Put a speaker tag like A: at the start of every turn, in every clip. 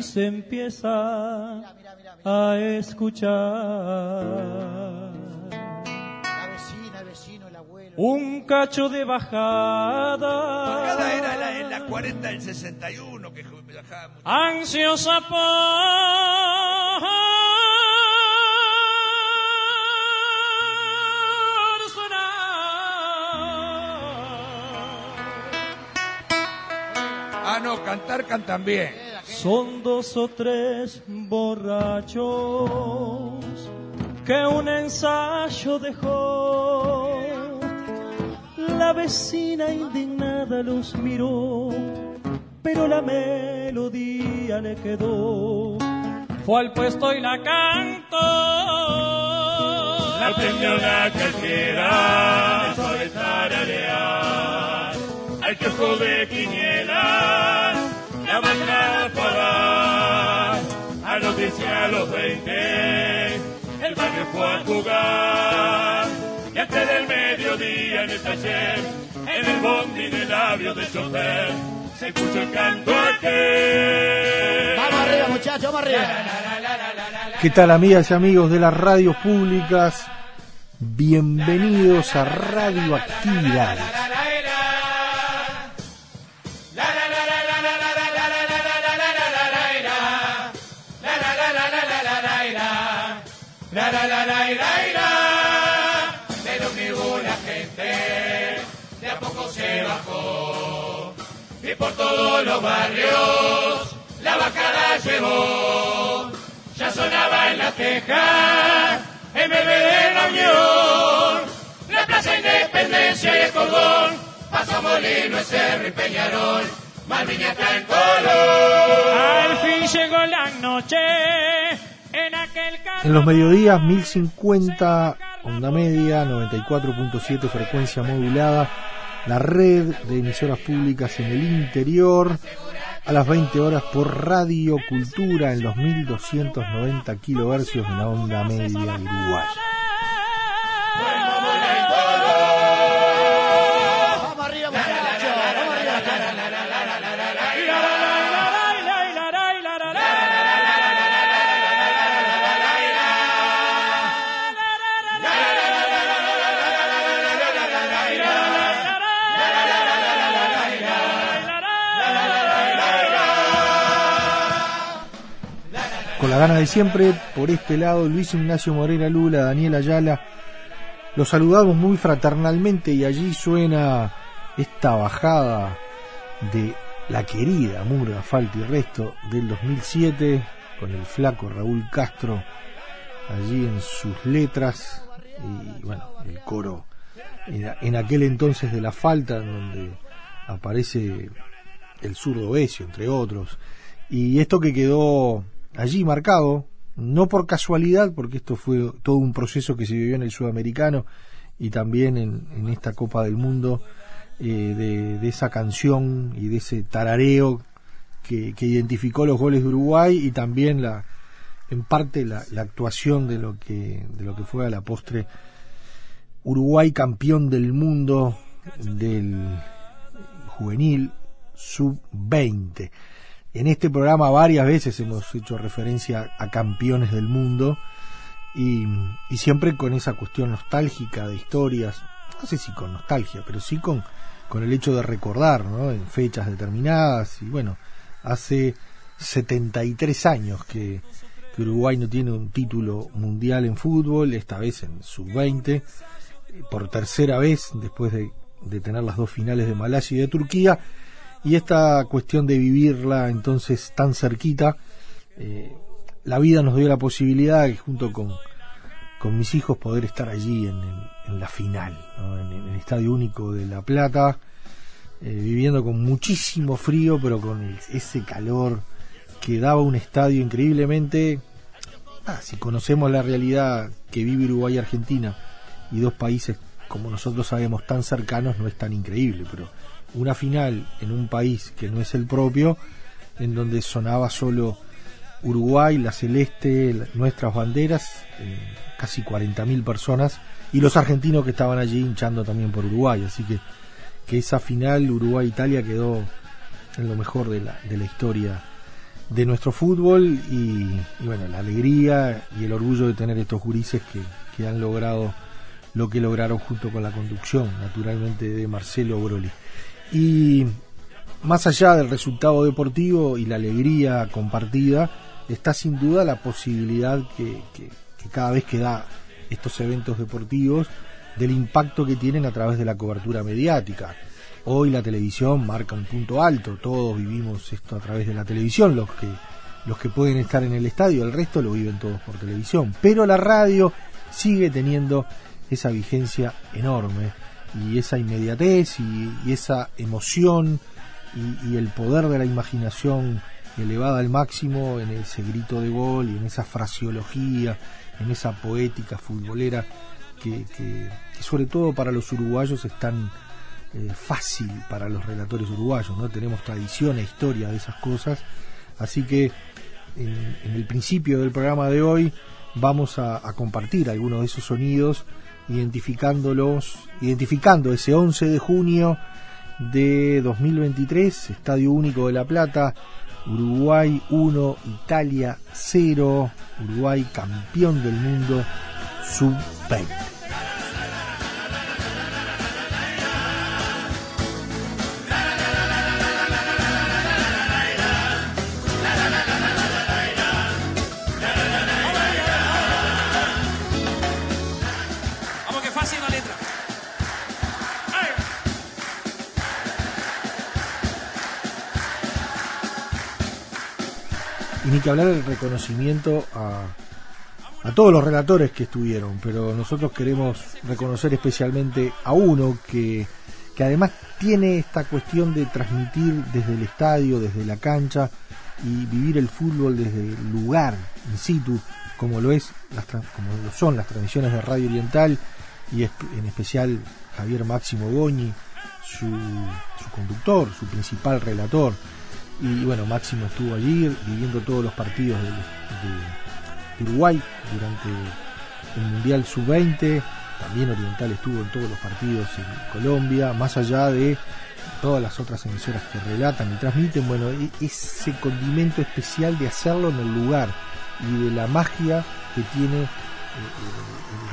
A: Y se empieza
B: Mira, mira, mira, mira.
A: a escuchar
B: La vecina, el vecino, el abuelo.
A: un cacho de
C: bajada
A: bajada
C: era la, en la 40 del 61 que bajaba mucho.
A: ansiosa por sonar.
C: Ah, no, cantar cantan bien.
A: Son dos o tres borrachos que un ensayo dejó. La vecina indignada los miró, pero la melodía le quedó. Fue al puesto y la cantó. La aprendió la eso de tararear. Al que de quiniela, A los 10 y a los 20, el barrio fue a jugar. Y antes del mediodía en el taller, en el bondi de labios del chofer, se escuchó el canto aquel.
B: Vamos arriba, muchachos, vamos arriba.
D: ¿Qué tal amigas y amigos de las radios públicas? Bienvenidos a Radioactividades.
A: Y por todos los barrios la bajada llevó. Ya sonaba en la teja MB de la Unión, la Plaza Independencia y el Cordón, Paso Molino, Cerro y Peñarol, Malviña está en color. Al fin llegó la noche en aquel
D: En los mediodías 1050, onda media, 94.7 frecuencia modulada, la red de emisoras públicas en el interior, a las 20 horas por Radio Cultura en los 1290 kilohercios en la onda media uruguaya. Gana de siempre, por este lado, Luis Ignacio Morera Lula, Daniel Ayala, los saludamos muy fraternalmente y allí suena esta bajada de la querida Murga, Falta y Resto del 2007 con el flaco Raúl Castro allí en sus letras y bueno, el coro en, aquel entonces de la falta donde aparece el zurdo Besio, entre otros. Y esto que quedó allí marcado, no por casualidad, porque esto fue todo un proceso que se vivió en el sudamericano y también en, esta Copa del Mundo, eh, de, esa canción y de ese tarareo que, identificó los goles de Uruguay y también la en parte la, la actuación de lo que de lo que fue a la postre Uruguay campeón del mundo del juvenil sub-20. En este programa varias veces hemos hecho referencia a campeones del mundo y, siempre con esa cuestión nostálgica de historias, no sé si con nostalgia, pero sí con, con el hecho de recordar, ¿no? En fechas determinadas, y bueno, hace 73 años que, que Uruguay no tiene un título mundial en fútbol, esta vez en sub-20, por tercera vez después de, de tener las dos finales de Malasia y de Turquía, y esta cuestión de vivirla entonces tan cerquita, eh, la vida nos dio la posibilidad de, junto con, con mis hijos poder estar allí en, en la final, ¿no? en, en el Estadio Único de La Plata, eh, viviendo con muchísimo frío, pero con el- ese calor que daba un estadio increíblemente... Ah, si conocemos la realidad que vive Uruguay y Argentina y dos países como nosotros sabemos tan cercanos no es tan increíble, pero una final en un país que no es el propio, en donde sonaba solo Uruguay, la celeste, nuestras banderas, eh, casi 40.000 personas, y los argentinos que estaban allí hinchando también por Uruguay, así que, que esa final Uruguay-Italia quedó en lo mejor de la, de la historia de nuestro fútbol y, bueno, la alegría y el orgullo de tener estos jurises que, que han logrado lo que lograron junto con la conducción, naturalmente, de Marcelo Broli. Y más allá del resultado deportivo y la alegría compartida, está sin duda la posibilidad que, cada vez que da estos eventos deportivos, del impacto que tienen a través de la cobertura mediática. Hoy la televisión marca un punto alto, todos vivimos esto a través de la televisión, los que los que pueden estar en el estadio, el resto lo viven todos por televisión, pero la radio sigue teniendo esa vigencia enorme y esa inmediatez y, esa emoción y, el poder de la imaginación elevada al máximo en ese grito de gol y en esa fraseología, en esa poética futbolera que, que- sobre todo para los uruguayos es tan eh, fácil para los relatores uruguayos, ¿no? Tenemos tradición e historia de esas cosas, así que en, el principio del programa de hoy vamos a compartir algunos de esos sonidos identificándolos, identificando ese 11 de junio de 2023, Estadio Único de La Plata, Uruguay 1, Italia 0, Uruguay campeón del mundo sub-20. Ni que hablar del reconocimiento a, a todos los relatores que estuvieron, pero nosotros queremos reconocer especialmente a uno que, que además tiene esta cuestión de transmitir desde el estadio, desde la cancha y vivir el fútbol desde el lugar in situ, como lo es las, como lo son las transmisiones de Radio Oriental y en especial Javier Máximo Goñi, su, su conductor, su principal relator. Y bueno, Máximo estuvo allí viviendo todos los partidos de, Uruguay durante el Mundial Sub-20. También Oriental estuvo en todos los partidos en Colombia, más allá de todas las otras emisoras que relatan y transmiten. Bueno, e- ese condimento especial de hacerlo en el lugar y de la magia que tiene eh,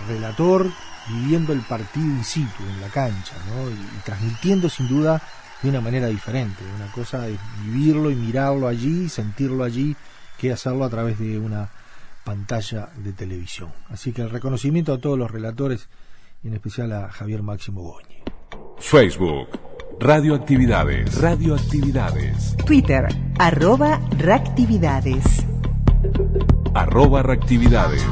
D: el, el relator viviendo el partido in situ, en la cancha, ¿no? y transmitiendo sin duda de una manera diferente. Una cosa es vivirlo y mirarlo allí, sentirlo allí, que hacerlo a través de una pantalla de televisión. Así que el reconocimiento a todos los relatores, y en especial a Javier Máximo Goñi.
E: Facebook, Radioactividades, Radioactividades,
F: Twitter, arroba reactividades.
E: arroba reactividades.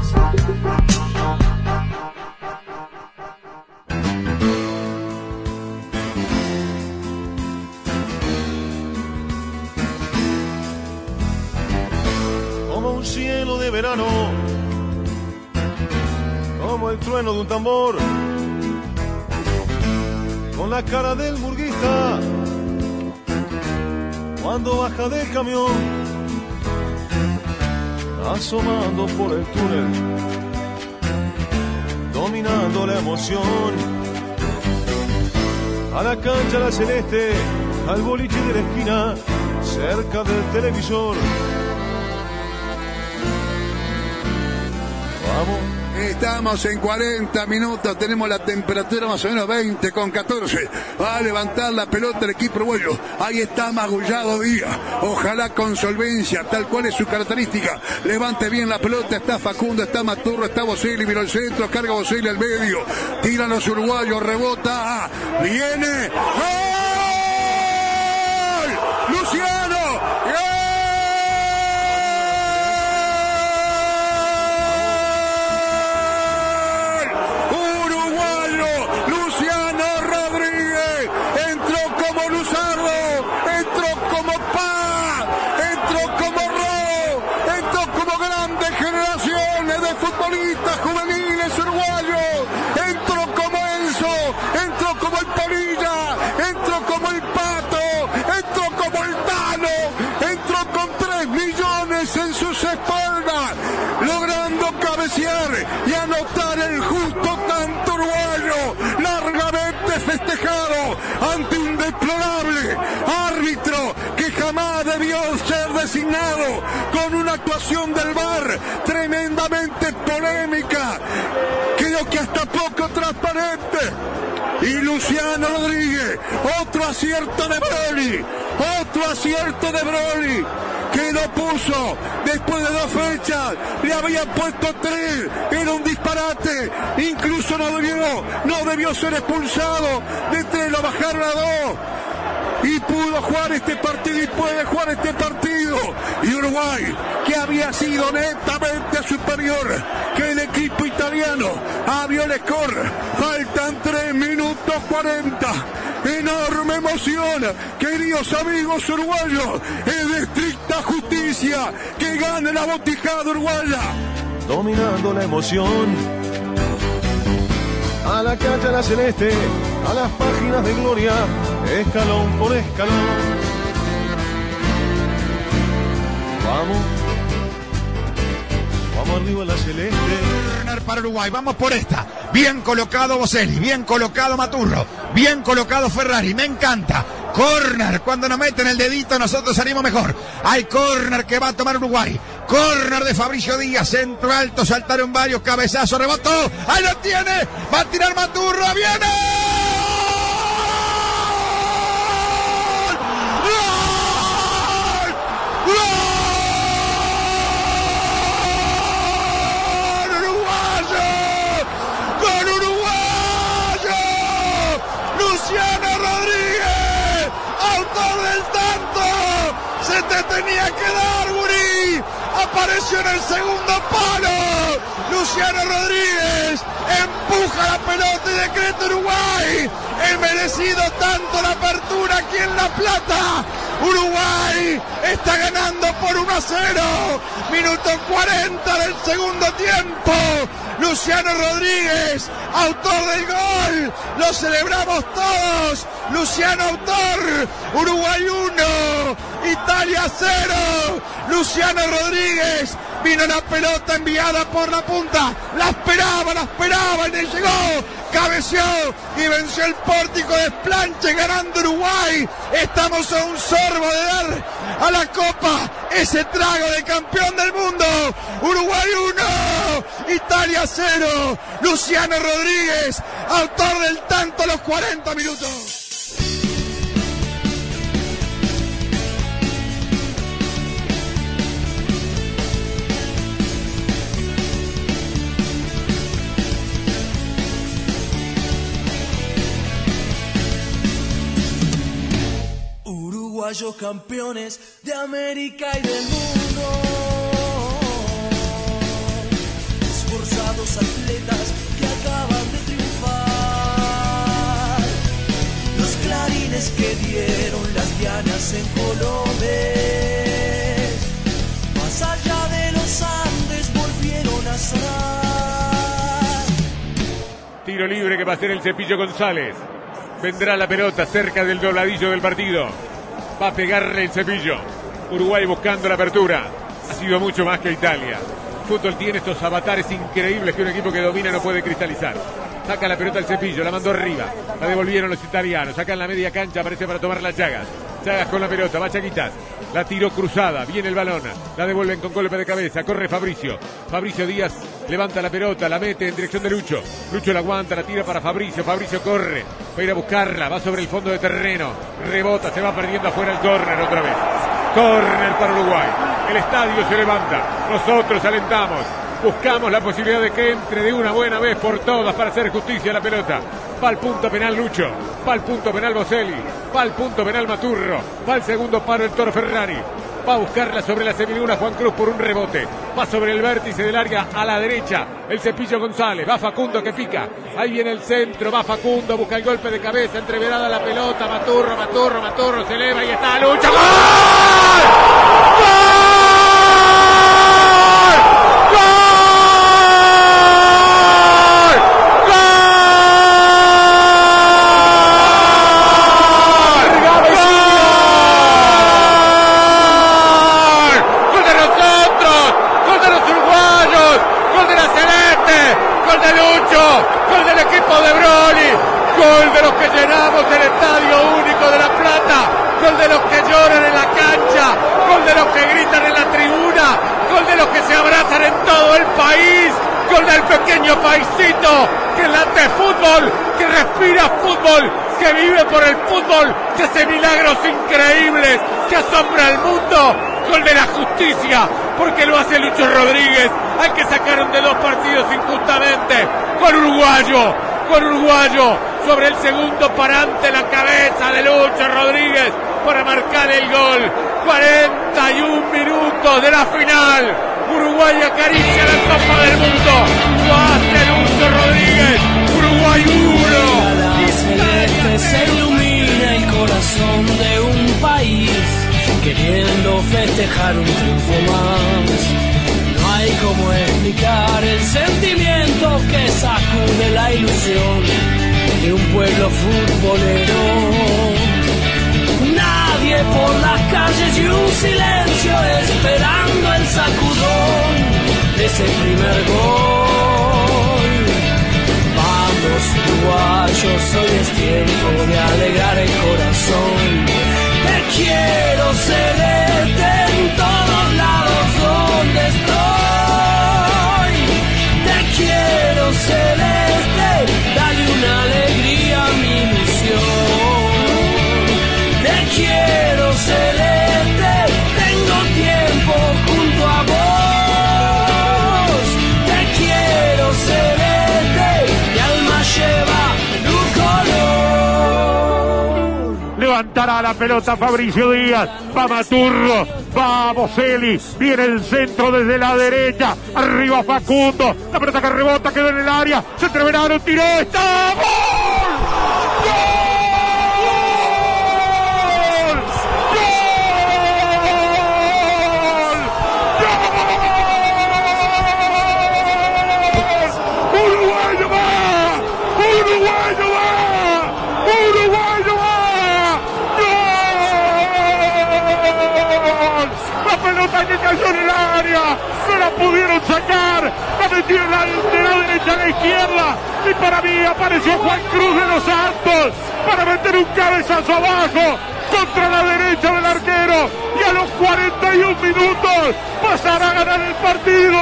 G: De verano, como el trueno de un tambor, con la cara del burguista, cuando baja del camión, asomando por el túnel, dominando la emoción. A la cancha la celeste, al boliche de la esquina, cerca del televisor. Vamos.
H: Estamos en 40 minutos, tenemos la temperatura más o menos 20 con 14. Va a levantar la pelota el equipo uruguayo. Ahí está Magullado Díaz. Ojalá con solvencia, tal cual es su característica. Levante bien la pelota, está Facundo, está Maturro, está Boselli, mira el centro, carga Boselli al medio. Tiran los uruguayos, rebota. Viene. ¡Gol! Futbolistas juveniles uruguayos, entró como Enzo, entró como el Polilla, entró como el Pato, entró como el Tano, entró con 3 millones en sus espaldas, logrando cabecear y anotar el justo tanto uruguayo, largamente festejado ante un deplorable árbitro debió ser designado con una actuación del VAR tremendamente polémica, creo que hasta poco transparente. Y Luciano Rodríguez, otro acierto de Broly, otro acierto de Broly, que lo puso después de dos fechas, le habían puesto tres, era un disparate, incluso no debió, no debió ser expulsado, de tres lo bajaron a dos y pudo jugar este partido y puede jugar este partido. Y Uruguay, que había sido netamente superior que el equipo italiano, abrió el score. Faltan 3 minutos 40. Enorme emoción, queridos amigos uruguayos. Es de estricta justicia que gane la botijada uruguaya.
G: Dominando la emoción. A la cancha la celeste, a las páginas de gloria, escalón por escalón. Vamos. Vamos arriba la celeste.
I: Para Uruguay, vamos por esta. Bien colocado Boselli, bien colocado Maturro, bien colocado Ferrari, me encanta. Corner, cuando nos meten el dedito nosotros salimos mejor. Hay corner que va a tomar Uruguay. Corner de Fabricio Díaz, centro alto, saltaron varios, cabezazo, rebotó. Ahí lo tiene, va a tirar Maturro, viene. Autor del tanto. Se te tenía que dar, Guri. Apareció en el segundo palo. Luciano Rodríguez empuja la pelota y decreta Uruguay. El merecido tanto la apertura aquí en La Plata. Uruguay está ganando por 1 a 0. Minuto 40 del segundo tiempo. Luciano Rodríguez, autor del gol. Lo celebramos todos. Luciano autor. Uruguay 1. Italia 0. Luciano Rodríguez. Vino la pelota enviada por la punta. La esperaba, la esperaba y le llegó. Cabeció y venció el pórtico de Planche ganando Uruguay. Estamos a un sorbo de dar a la copa ese trago de campeón del mundo. Uruguay 1, Italia 0. Luciano Rodríguez, autor del tanto a los 40 minutos.
J: Uruguayos campeones de América y del mundo. Esforzados atletas que acaban de triunfar. Los clarines que dieron las dianas en colores. Más allá de los Andes volvieron a sonar.
K: Tiro libre que va a ser el cepillo González. Vendrá la pelota cerca del dobladillo del partido. Va a pegarle el cepillo. Uruguay buscando la apertura. Ha sido mucho más que Italia. Fútbol tiene estos avatares increíbles que un equipo que domina no puede cristalizar. Saca la pelota el cepillo, la mandó arriba. La devolvieron los italianos. Saca en la media cancha, aparece para tomar las llagas. Con la pelota, va Chaquitas. La tiró cruzada, viene el balón. La devuelven con golpe de cabeza. Corre Fabricio. Fabricio Díaz levanta la pelota, la mete en dirección de Lucho. Lucho la aguanta, la tira para Fabricio. Fabricio corre. Va a ir a buscarla. Va sobre el fondo de terreno. Rebota, se va perdiendo afuera el córner otra vez. Córner para Uruguay. El estadio se levanta. Nosotros alentamos. Buscamos la posibilidad de que entre de una buena vez por todas para hacer justicia a la pelota. Va al punto penal Lucho. Va al punto penal Boselli. Va al punto penal Maturro. Va al segundo paro el Toro Ferrari. Va a buscarla sobre la semiluna Juan Cruz por un rebote. Va sobre el vértice del área a la derecha. El cepillo González. Va Facundo que pica. Ahí viene el centro. Va Facundo. Busca el golpe de cabeza. Entreverada la pelota. Maturro, Maturro, Maturro. Se eleva y está Lucho. ¡Gol de nosotros! ¡Gol de los uruguayos! ¡Gol de la Celeste! ¡Gol de Lucho! ¡Gol del equipo de Broly! ¡Gol de los que llenamos el Estadio Único de La Plata! ¡Gol de los que lloran en la cancha! ¡Gol de los que gritan en la tribuna! ¡Gol de los que se abrazan en todo el país! ¡Gol del pequeño paisito que late fútbol! ¡Que respira fútbol! ¡Que vive por el fútbol! ¡Que hace milagros increíbles! ¡Que asombra al mundo! gol de la justicia, porque lo hace Lucho Rodríguez, al que sacaron de dos partidos injustamente, con uruguayo, sobre el segundo parante la cabeza de Lucho Rodríguez para marcar el gol. 41 minutos de la final. Uruguay acaricia la Copa del Mundo. Lo hace Lucho Rodríguez. Uruguay 1.
J: celeste se ilumina el corazón de un país queriendo festejar un triunfo más. Hay como explicar el sentimiento que sacude la ilusión de un pueblo futbolero. Nadie por las calles y un silencio esperando el sacudón de ese primer gol. Vamos uruguayos, hoy es tiempo de alegrar
K: la pelota Fabricio Díaz. Va Maturro. Va Boselli. Viene el centro desde la derecha. Arriba Facundo. La pelota que rebota quedó en el área. Se atreverán, tiró. ¡Está! Cayó en el área, no la pudieron sacar, la metieron de la derecha a la izquierda. Y para mí apareció Juan Cruz de los Santos para meter un cabezazo abajo contra la derecha del arquero. Y a los 41 minutos pasará a ganar el partido.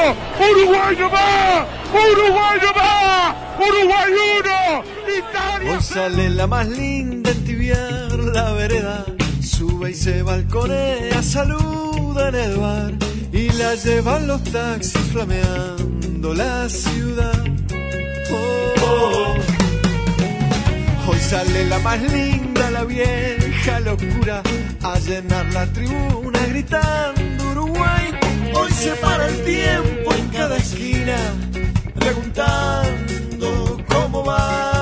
K: Uruguayo va, Uruguayo va, Uruguay 1, Italia
L: Hoy sale la más linda en tibiar la vereda. Sube y se balconea, saluda en el bar y la llevan los taxis flameando la ciudad. Oh. Hoy sale la más linda, la vieja locura, a llenar la tribuna gritando Uruguay. Hoy se para el tiempo en cada esquina, preguntando cómo va.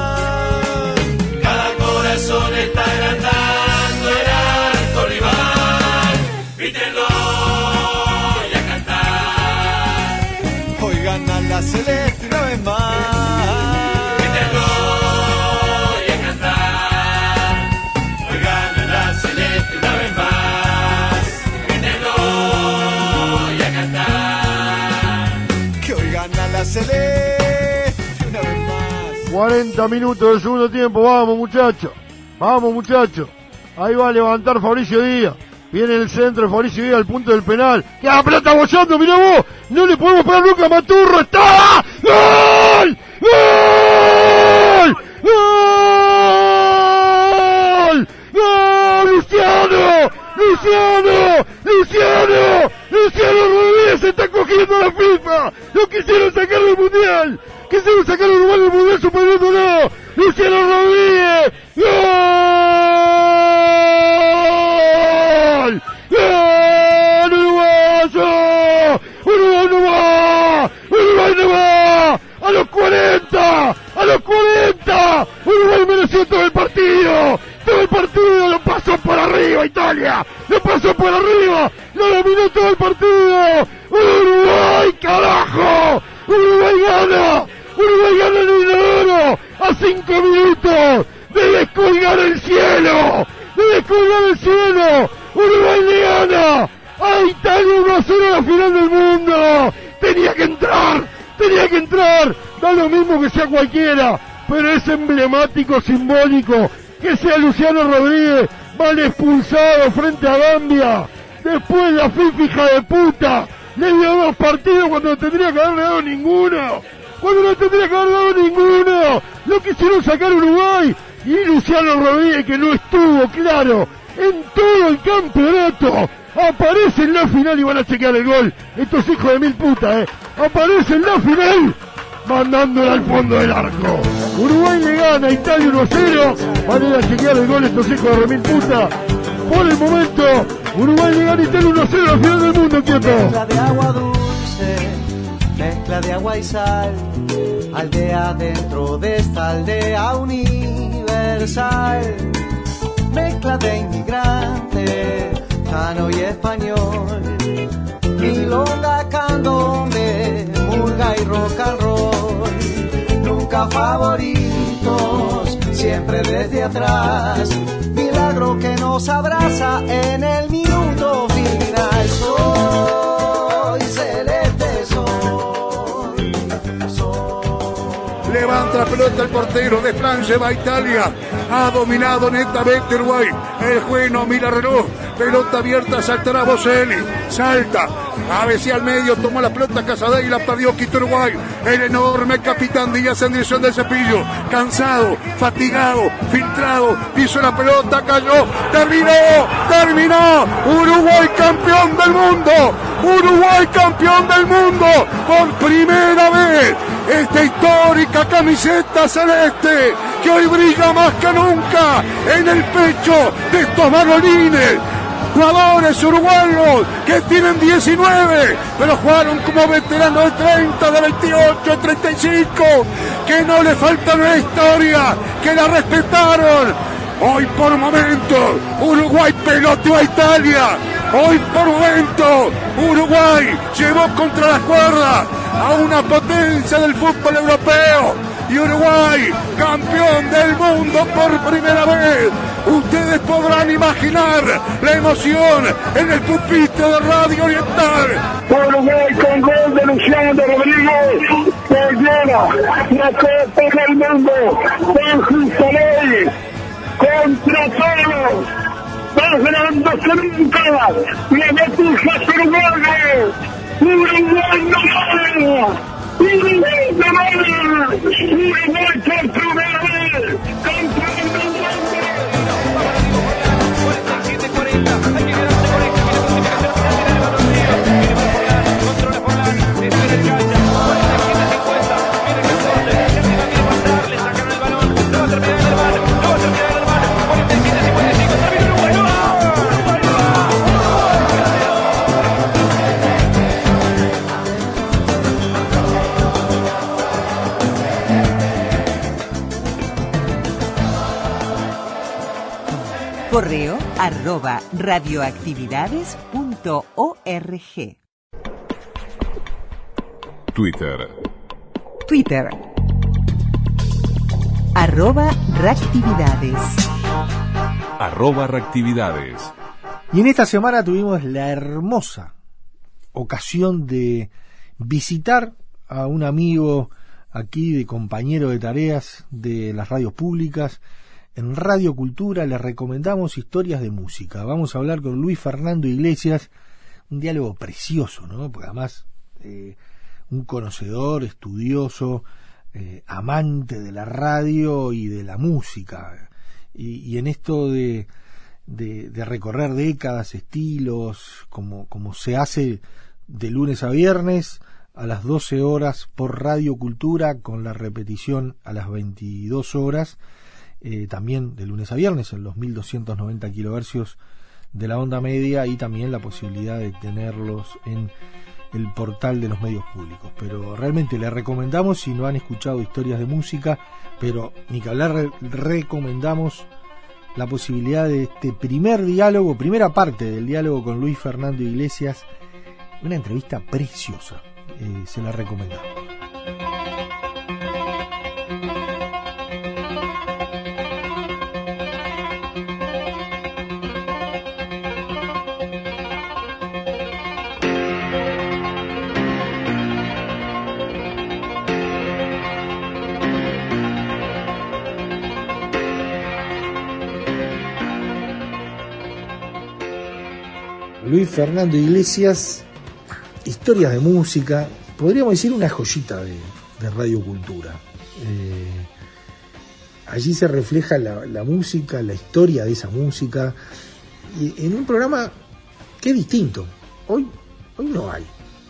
L: La celeste una vez más.
A: Grítenlo y a cantar. Hoy gana la celeste una vez más. Grítenlo y a cantar.
L: Que hoy gana la celeste una vez más.
M: 40 minutos del segundo tiempo, vamos muchachos, vamos muchachos. Ahí va a levantar Fabricio Díaz. Viene el centro de Fabricio Díaz al punto del penal. ¡Queda la pelota bollando! ¡Mirá vos! ¡No le podemos pegar nunca a Maturro! ¡Está! ¡Gol! ¡Gol! ¡Gol! ¡Gol! ¡Luciano! ¡Luciano! ¡Luciano! ¡Luciano Rodríguez se está cogiendo la FIFA! ¡Lo quisieron sacar del mundial! ¡Quisieron sacar a Uruguay del mundial no! ¡Luciano Rodríguez! ¡Gol! ¡Uruguay mereció todo el partido! todo el partido lo pasó por arriba Italia, lo pasó por arriba, lo dominó todo el partido. Uruguay, carajo, Uruguay gana, Uruguay gana el dinero a cinco minutos emblemático, simbólico que sea Luciano Rodríguez mal expulsado frente a Gambia. Después la FIFA de puta le dio dos partidos cuando no tendría que haberle dado ninguno. Cuando no tendría que haber dado ninguno. Lo quisieron sacar Uruguay. Y Luciano Rodríguez que no estuvo, claro, en todo el campeonato. Aparece en la final y van a chequear el gol. Estos hijos de mil putas, eh. Aparece en la final mandándola al fondo del arco. Uruguay le gana a Italia 1 0. Van a ir a chequear el gol estos hijos de remil puta. Por el momento, Uruguay le gana a Italia 1 0 al final del mundo, quieto.
N: Mezcla de agua dulce, mezcla de agua y sal. Aldea dentro de esta aldea universal. Mezcla de inmigrante, cano y español. Milonga, candombe, murga y rock and roll. Nunca favoritos, siempre desde atrás. Milagro que nos abraza en el minuto final.
H: La pelota el portero de Francia, va a Italia. Ha dominado netamente Uruguay. El juez no mira reloj. Pelota abierta, saltará Boselli. Salta. A ver si al medio tomó la pelota Casadei y la perdió Quito Uruguay. El enorme capitán Díaz en dirección del cepillo. Cansado, fatigado, filtrado. Piso la pelota, cayó. Terminó, terminó. Uruguay campeón del mundo. Uruguay campeón del mundo. Por primera vez. Esta histórica camiseta celeste que hoy brilla más que nunca en el pecho de estos marolines jugadores uruguayos que tienen 19, pero jugaron como veteranos de 30, de 28, de 35, que no le falta una historia, que la respetaron. Hoy por momento, Uruguay peloteó a Italia. Hoy por momento, Uruguay llevó contra la cuerda a una potencia del fútbol europeo. Y Uruguay, campeón del mundo por primera vez. Ustedes podrán imaginar la emoción en el pupitre de Radio Oriental.
I: Uruguay con gol de Luciano Rodríguez que lleva la Copa del Mundo con ley contra todos más grandes que nunca la batuja uruguaya Uruguay no gana Uruguay no gana Uruguay por primera vez
F: Correo arroba radioactividades.org.
E: Twitter.
F: Twitter. Arroba reactividades.
E: Arroba reactividades.
D: Y en esta semana tuvimos la hermosa ocasión de visitar a un amigo aquí de compañero de tareas de las radios públicas, en Radio Cultura les recomendamos historias de música. Vamos a hablar con Luis Fernando Iglesias, un diálogo precioso, ¿no? Porque además eh, un conocedor, estudioso, eh, amante de la radio y de la música. Y, en esto de, de, de, recorrer décadas, estilos, como, como se hace de lunes a viernes a las 12 horas por Radio Cultura, con la repetición a las 22 horas, eh, también de lunes a viernes en los 1290 kilohercios de la onda media y también la posibilidad de tenerlos en el portal de los medios públicos. Pero realmente les recomendamos, si no han escuchado historias de música, pero ni que hablar, recomendamos la posibilidad de este primer diálogo, primera parte del diálogo con Luis Fernando Iglesias, una entrevista preciosa, eh, se la recomendamos. Luis Fernando Iglesias, historias de música, podríamos decir una joyita de, de Radio Cultura. Eh, allí se refleja la, música, la historia de esa música, y en un programa que es distinto. Hoy, hoy no hay.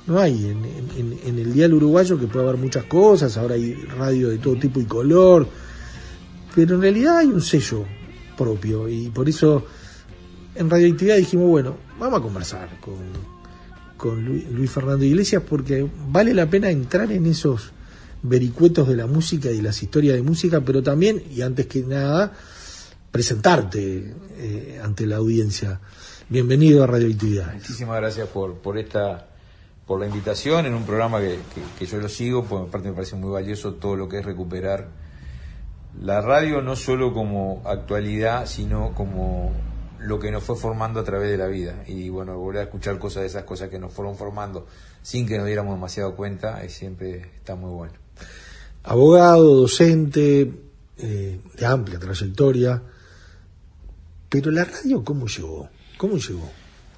D: No hay en, en, en el dial uruguayo que puede haber muchas cosas, ahora hay radio de todo tipo y color, pero en realidad hay un sello propio y por eso en Radioactividad dijimos, bueno, vamos a conversar con, Luis, Fernando Iglesias porque vale la pena entrar en esos vericuetos de la música y las historias de música, pero también, y antes que nada, presentarte eh, ante la audiencia. Bienvenido a Radioactividad.
O: Muchísimas gracias por, por esta por la invitación en un programa que, que, yo lo sigo, porque aparte me parece muy valioso todo lo que es recuperar la radio no solo como actualidad, sino como lo que nos fue formando a través de la vida. Y bueno, volver a escuchar cosas de esas cosas que nos fueron formando sin que nos diéramos demasiado cuenta, es siempre está muy bueno.
D: Abogado, docente, eh, de amplia trayectoria, pero la radio, ¿cómo llegó? ¿Cómo llegó?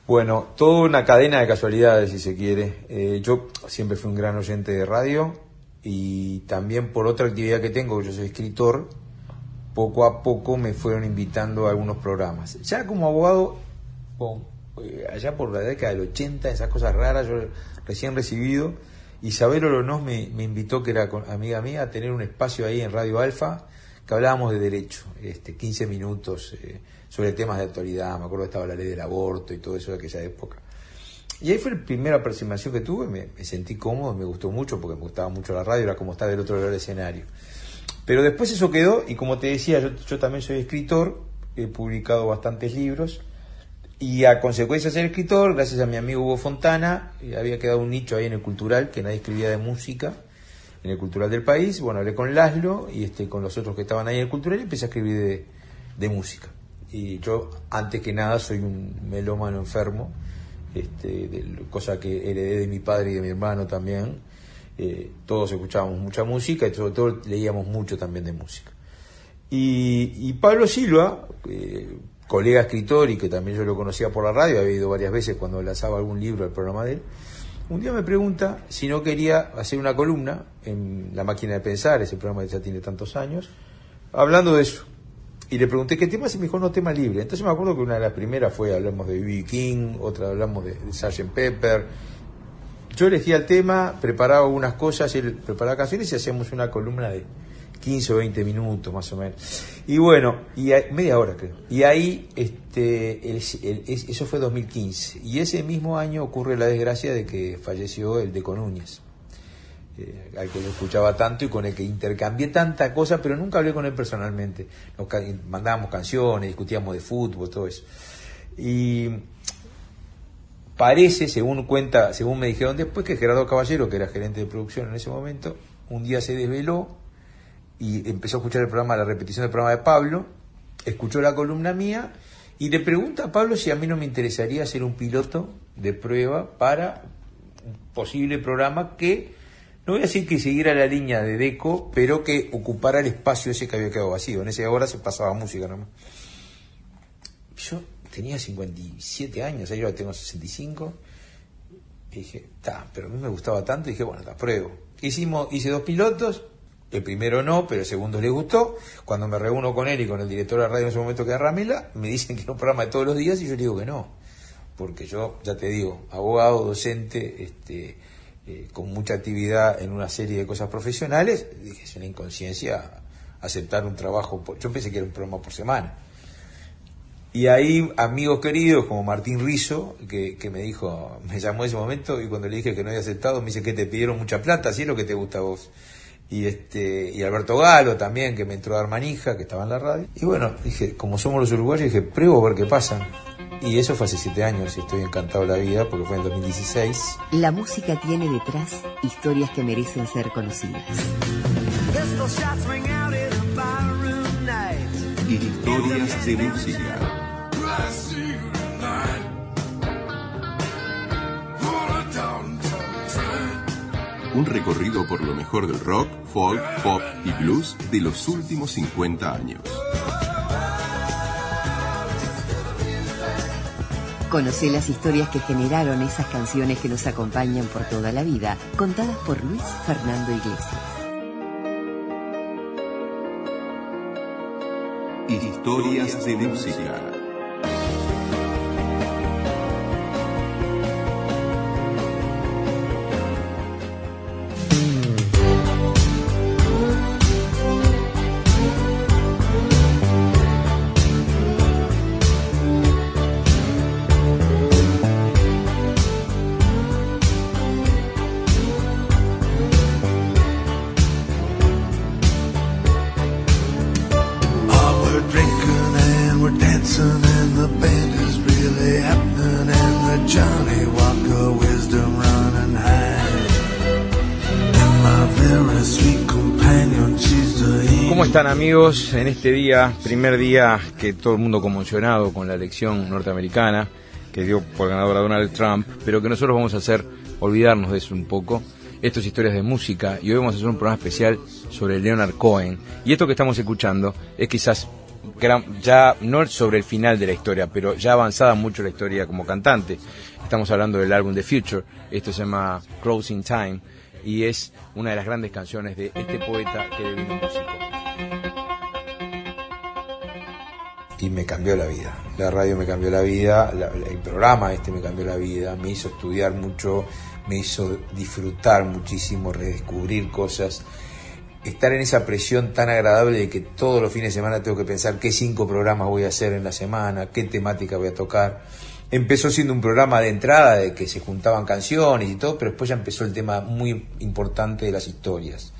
O: Bueno, toda una cadena de casualidades, si se quiere. Eh, yo siempre fui un gran oyente de radio y también por otra actividad que tengo, yo soy escritor, poco a poco me fueron invitando a algunos programas. Ya como abogado, bon, allá por la década del 80, esas cosas raras, yo recién recibido, Isabel Olonos me, me invitó, que era amiga mía, a tener un espacio ahí en Radio Alfa, que hablábamos de derecho, este, 15 minutos eh, sobre temas de actualidad, me acuerdo que estaba la ley del aborto y todo eso de aquella época. Y ahí fue la primera aproximación que tuve, me, me sentí cómodo, me gustó mucho, porque me gustaba mucho la radio, era como estar del otro lado del escenario. Pero después eso quedó y como te decía, yo, yo también soy escritor, he publicado bastantes libros y a consecuencia de ser escritor, gracias a mi amigo Hugo Fontana, eh, había quedado un nicho ahí en el cultural, que nadie escribía de música, en el cultural del país. Bueno, hablé con Laszlo y este, con los otros que estaban ahí en el cultural y empecé a escribir de, de música. Y yo, antes que nada, soy un melómano enfermo, este, de, cosa que heredé de mi padre y de mi hermano también eh, todos escuchábamos mucha música y sobre todo leíamos mucho también de música. Y, y Pablo Silva, eh, colega escritor y que también yo lo conocía por la radio, había ido varias veces cuando lanzaba algún libro al programa de él, un día me pregunta si no quería hacer una columna en La máquina de pensar, ese programa que ya tiene tantos años, hablando de eso. Y le pregunté qué temas y me dijo no tema libre. Entonces me acuerdo que una de las primeras fue hablamos de B.B. King, otra hablamos de, de Sgt. Pepper, yo elegía el tema, preparaba unas cosas, él preparaba canciones y hacíamos una columna de 15 o 20 minutos más o menos. Y bueno, y hay, media hora creo. Y ahí, este, eso fue 2015. Y ese mismo año ocurre la desgracia de que falleció el de Conúñez, eh, al que lo escuchaba tanto y con el que intercambié tanta cosa, pero nunca hablé con él personalmente. Mandábamos canciones, discutíamos de fútbol, todo eso. Y parece, según cuenta, según me dijeron después, que Gerardo Caballero, que era gerente de producción en ese momento, un día se desveló y empezó a escuchar el programa, la repetición del programa de Pablo, escuchó la columna mía y le pregunta a Pablo si a mí no me interesaría hacer un piloto de prueba para un posible programa que no voy a decir que siguiera la línea de Deco, pero que ocupara el espacio ese que había quedado vacío. En esa hora se pasaba música nomás. Yo tenía 57 años, yo tengo 65. Y dije, está, pero a mí me gustaba tanto, y dije, bueno, la pruebo. Hicimos, hice dos pilotos, el primero no, pero el segundo le gustó. Cuando me reúno con él y con el director de radio en ese momento que era Ramela, me dicen que es un programa de todos los días y yo le digo que no. Porque yo, ya te digo, abogado, docente, este, eh, con mucha actividad en una serie de cosas profesionales, dije, es una inconsciencia aceptar un trabajo. Por... Yo pensé que era un programa por semana. Y ahí amigos queridos como Martín Rizo, que, que, me dijo, me llamó en ese momento y cuando le dije que no había aceptado, me dice que te pidieron mucha plata, así es lo que te gusta a vos. Y este, y Alberto Galo también, que me entró a dar manija, que estaba en la radio. Y bueno, dije, como somos los uruguayos, dije, pruebo a ver qué pasa. Y eso fue hace siete años y estoy encantado de la vida porque fue en 2016.
F: La música tiene detrás historias que merecen ser conocidas.
E: Historias de música. Un recorrido por lo mejor del rock, folk, pop y blues de los últimos 50 años.
F: Conoce las historias que generaron esas canciones que nos acompañan por toda la vida, contadas por Luis Fernando Iglesias.
E: Historias de música.
O: Amigos? En este día, primer día que todo el mundo conmocionado con la elección norteamericana que dio por ganador a Donald Trump, pero que nosotros vamos a hacer olvidarnos de eso un poco. Esto es historias de música y hoy vamos a hacer un programa especial sobre Leonard Cohen. Y esto que estamos escuchando es quizás ya no sobre el final de la historia, pero ya avanzada mucho la historia como cantante. Estamos hablando del álbum The Future, esto se llama Closing Time y es una de las grandes canciones de este poeta que devino músico. Y me cambió la vida. La radio me cambió la vida, el programa este me cambió la vida, me hizo estudiar mucho, me hizo disfrutar muchísimo, redescubrir cosas, estar en esa presión tan agradable de que todos los fines de semana tengo que pensar qué cinco programas voy a hacer en la semana, qué temática voy a tocar. Empezó siendo un programa de entrada de que se juntaban canciones y todo, pero después ya empezó el tema muy importante de las historias.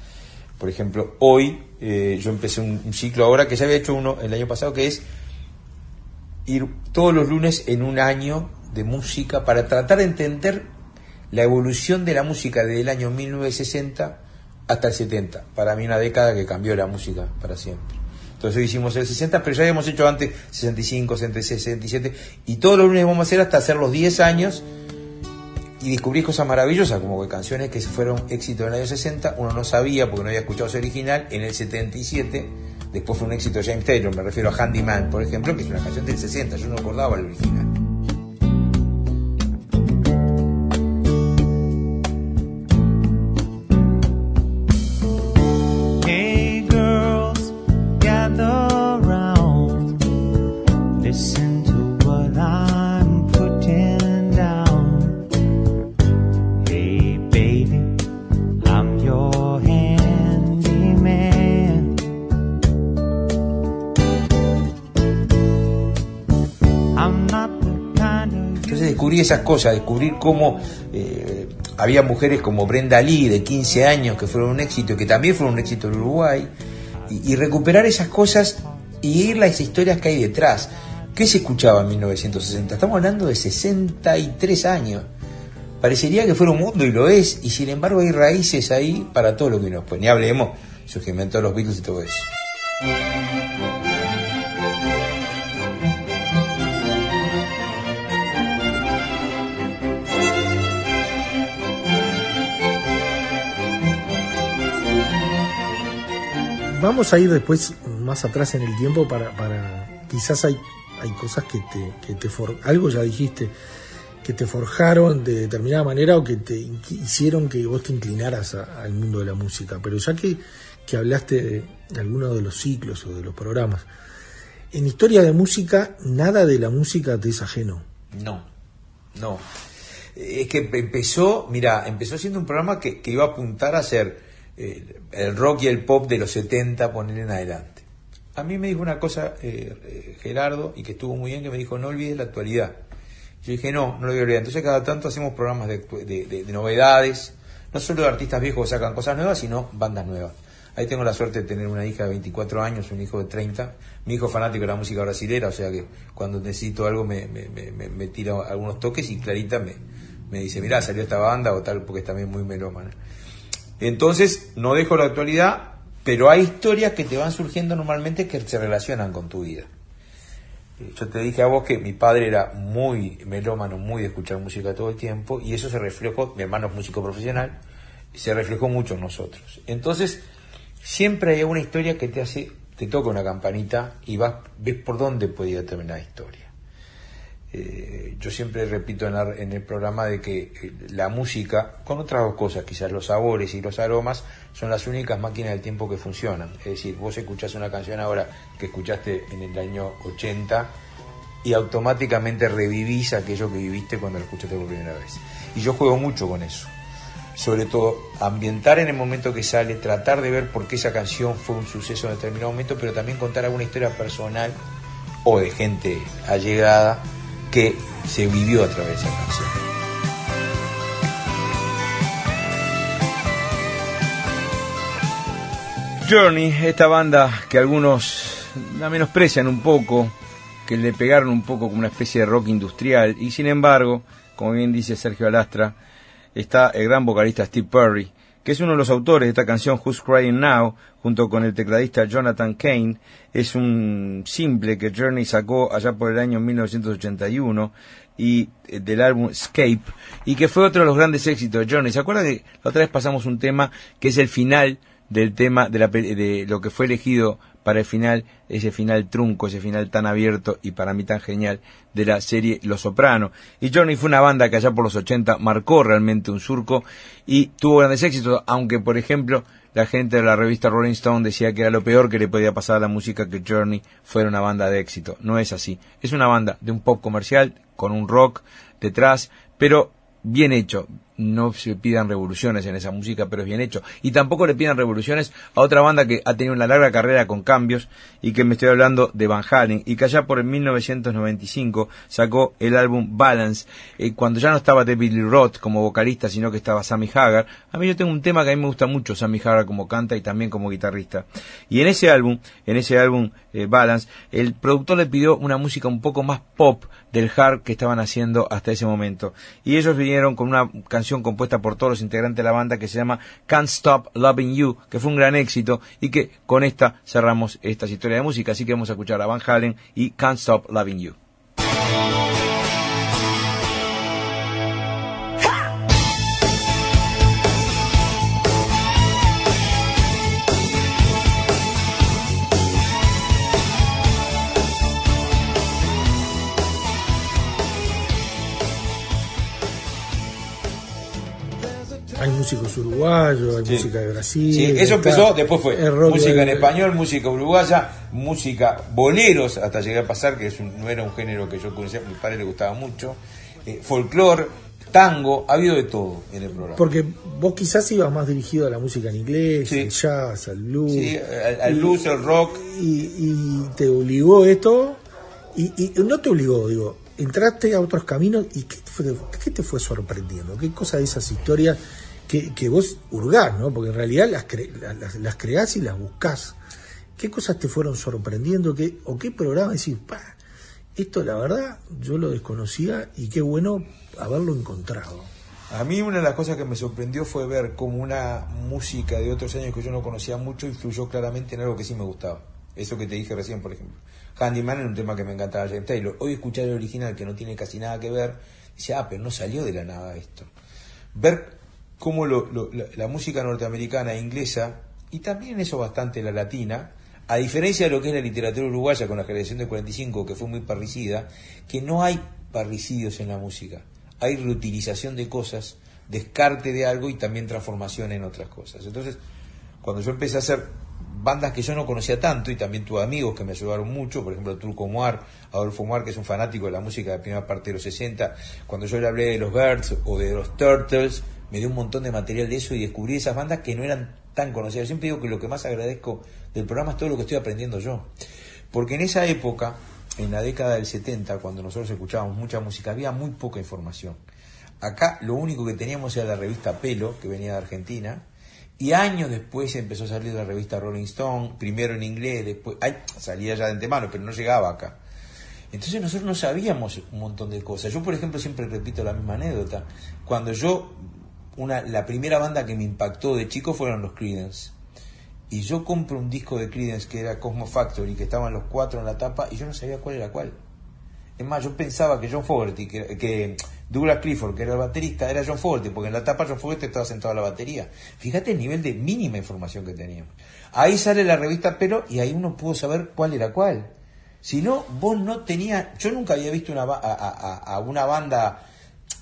O: Por ejemplo, hoy eh, yo empecé un ciclo ahora que ya había hecho uno el año pasado que es ir todos los lunes en un año de música para tratar de entender la evolución de la música desde el año 1960 hasta el 70. Para mí una década que cambió la música para siempre. Entonces hoy hicimos el 60, pero ya habíamos hecho antes 65, 66, 67, y todos los lunes vamos a hacer hasta hacer los 10 años y descubrir cosas maravillosas, como que canciones que fueron éxito en el año 60, uno no sabía porque no había escuchado su original, en el 77 Después fue un éxito James Taylor, me refiero a Handyman, por ejemplo, que es una canción del 60, yo no recordaba el original. Cosas, descubrir cómo eh, había mujeres como Brenda Lee de 15 años que fueron un éxito que también fueron un éxito en Uruguay, y, recuperar esas cosas y ir esas historias que hay detrás. ¿Qué se escuchaba en 1960? Estamos hablando de 63 años. Parecería que fuera un mundo y lo es, y sin embargo hay raíces ahí para todo lo que nos pues Ni hablemos, surgimiento de los Beatles y todo eso.
D: Vamos a ir después más atrás en el tiempo para, para quizás hay, hay cosas que te, que te algo ya dijiste, que te forjaron de determinada manera o que te hicieron que vos te inclinaras al mundo de la música. Pero ya que, que hablaste de, de alguno de los ciclos o de los programas, en historia de música, nada de la música te es ajeno.
O: No, no. Es que empezó, mira, empezó siendo un programa que, que iba a apuntar a ser eh, el rock y el pop de los 70, poner en adelante. A mí me dijo una cosa eh, eh, Gerardo, y que estuvo muy bien, que me dijo, no olvides la actualidad. Yo dije, no, no lo voy a olvidar. Entonces cada tanto hacemos programas de, de- de- de novedades, no solo de artistas viejos que sacan cosas nuevas, sino bandas nuevas. Ahí tengo la suerte de tener una hija de 24 años, un hijo de 30. Mi hijo fanático de la música brasilera, o sea que cuando necesito algo me, me- me tira algunos toques y Clarita me, me dice, mirá, salió esta banda o tal, porque es también muy melómana. Entonces, no dejo la actualidad, pero hay historias que te van surgiendo normalmente que se relacionan con tu vida. Eh, Yo te dije a vos que mi padre era muy melómano, muy de escuchar música todo el tiempo, y eso se reflejó, mi hermano es músico profesional, se reflejó mucho en nosotros. Entonces, siempre hay una historia que te hace, te toca una campanita y vas, ves por dónde puede ir determinada historia. Eh, yo siempre repito en, la- en el programa de que eh, la música, con otras dos cosas, quizás los sabores y los aromas, son las únicas máquinas del tiempo que funcionan. Es decir, vos escuchás una canción ahora que escuchaste en el año 80 y automáticamente revivís aquello que viviste cuando lo escuchaste por primera vez. Y yo juego mucho con eso. Sobre todo, ambientar en el momento que sale, tratar de ver por qué esa canción fue un suceso en determinado momento, pero también contar alguna historia personal o de gente allegada que se vivió a través de esa canción. Journey, esta banda que algunos la menosprecian un poco, que le pegaron un poco como una especie de rock industrial, y sin embargo, como bien dice Sergio Alastra, está el gran vocalista Steve Perry, que es uno de los autores de esta canción Who's Crying Now, junto con el tecladista Jonathan Kane. Es un simple que Journey sacó allá por el año 1981 y eh, del álbum Escape y que fue otro de los grandes éxitos de Journey. ¿Se acuerdan que la otra vez pasamos un tema que es el final del tema de, la, de lo que fue elegido para el final, ese final trunco, ese final tan abierto y para mí tan genial de la serie Los Soprano. Y Journey fue una banda que allá por los 80 marcó realmente un surco y tuvo grandes éxitos, aunque por ejemplo la gente de la revista Rolling Stone decía que era lo peor que le podía pasar a la música que Journey fuera una banda de éxito. No es así. Es una banda de un pop comercial con un rock detrás, pero bien hecho. No se pidan revoluciones en esa música, pero es bien hecho. Y tampoco le pidan revoluciones a otra banda que ha tenido una larga carrera con cambios y que me estoy hablando de Van Halen y que allá por el 1995 sacó el álbum Balance eh, cuando ya no estaba David Lee Roth como vocalista, sino que estaba Sammy Hagar. A mí yo tengo un tema que a mí me gusta mucho, Sammy Hagar como canta y también como guitarrista. Y en ese álbum, en ese álbum eh, Balance, el productor le pidió una música un poco más pop del hard que estaban haciendo hasta ese momento. Y ellos vinieron con una canción compuesta por todos los integrantes de la banda que se llama Can't Stop Loving You, que fue un gran éxito y que con esta cerramos esta historia de música. Así que vamos a escuchar a Van Halen y Can't Stop Loving You.
D: Músicos uruguayos, hay música de Brasil.
O: Sí, eso
D: está
O: empezó, después fue música en español, música uruguaya, música boleros, hasta llegué a pasar, que es un- no era un género que yo conocía, a mi padre le gustaba mucho, eh, folclore, tango, ha habido de todo en el programa.
D: Porque vos quizás ibas más dirigido a la música en inglés, al jazz, al blues.
O: Sí, al- al
D: Y-
O: blues, al rock.
D: Y, y te obligó esto, y, y no te obligó, digo, entraste a otros caminos y ¿qué te fue, qué te fue sorprendiendo? ¿Qué cosa de esas historias que, que vos hurgás, ¿no? Porque en realidad las, cre- las, creás y las buscás. ¿Qué cosas te fueron sorprendiendo? ¿Qué, ¿O qué programa decís, pa, esto la verdad yo lo desconocía y qué bueno haberlo encontrado?
O: A mí una de las cosas que me sorprendió fue ver cómo una música de otros años que yo no conocía mucho influyó claramente en algo que sí me gustaba. Eso que te dije recién, por ejemplo. Handyman era un tema que me encantaba James Taylor. Hoy escuchar el original que no tiene casi nada que ver, dice, ah, pero no salió de la nada esto. Ver cómo lo- lo- la, música norteamericana e inglesa y también eso bastante la latina, a diferencia de lo que es la literatura uruguaya con la generación del 45, que fue muy parricida, que no hay parricidios en la música, hay reutilización de cosas, descarte de algo y también transformación en otras cosas. Entonces, cuando yo empecé a hacer bandas que yo no conocía tanto y también tuve amigos que me ayudaron mucho, por ejemplo Turco Moar, Adolfo Moar, que es un fanático de la música de la primera parte de los 60, cuando yo le hablé de los Birds o de los Turtles, me dio un montón de material de eso y descubrí esas bandas que no eran tan conocidas. Siempre digo que lo que más agradezco del programa es todo lo que estoy aprendiendo yo. Porque en esa época, en la década del 70, cuando nosotros escuchábamos mucha música, había muy poca información. Acá lo único que teníamos era la revista Pelo, que venía de Argentina, y años después empezó a salir la revista Rolling Stone, primero en inglés, después ay, salía ya de antemano, pero no llegaba acá. Entonces nosotros no sabíamos un montón de cosas. Yo, por ejemplo, siempre repito la misma anécdota. Cuando yo, una, la primera banda que me impactó de chico fueron los Creedence. Y yo compro un disco de Creedence que era Cosmo Factory, que estaban los cuatro en la tapa, y yo no sabía cuál era cuál. Es más, yo pensaba que John Fogerty, que, Douglas Clifford, que era el baterista, era John Fogerty, porque en la tapa John Fogerty estaba sentado a la batería. Fíjate el nivel de mínima información que teníamos. Ahí sale la revista Pero y ahí uno pudo saber cuál era cuál. Si no, vos no tenías. Yo nunca había visto una, a, una banda,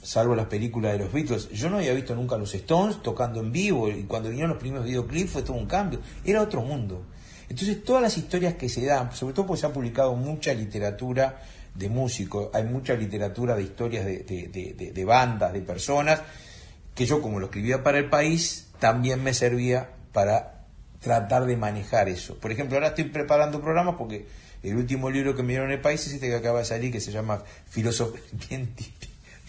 O: salvo las películas de los Beatles, yo no había visto nunca a los Stones tocando en vivo. Y cuando vinieron los primeros videoclips fue todo un cambio. Era otro mundo. Entonces, todas las historias que se dan, sobre todo porque se ha publicado mucha literatura de músicos, hay mucha literatura de historias de, de, de, bandas, de personas, que yo como lo escribía para el país, también me servía para tratar de manejar eso. Por ejemplo, ahora estoy preparando programas porque el último libro que me dieron en el país es este que acaba de salir, que se llama Filosofía,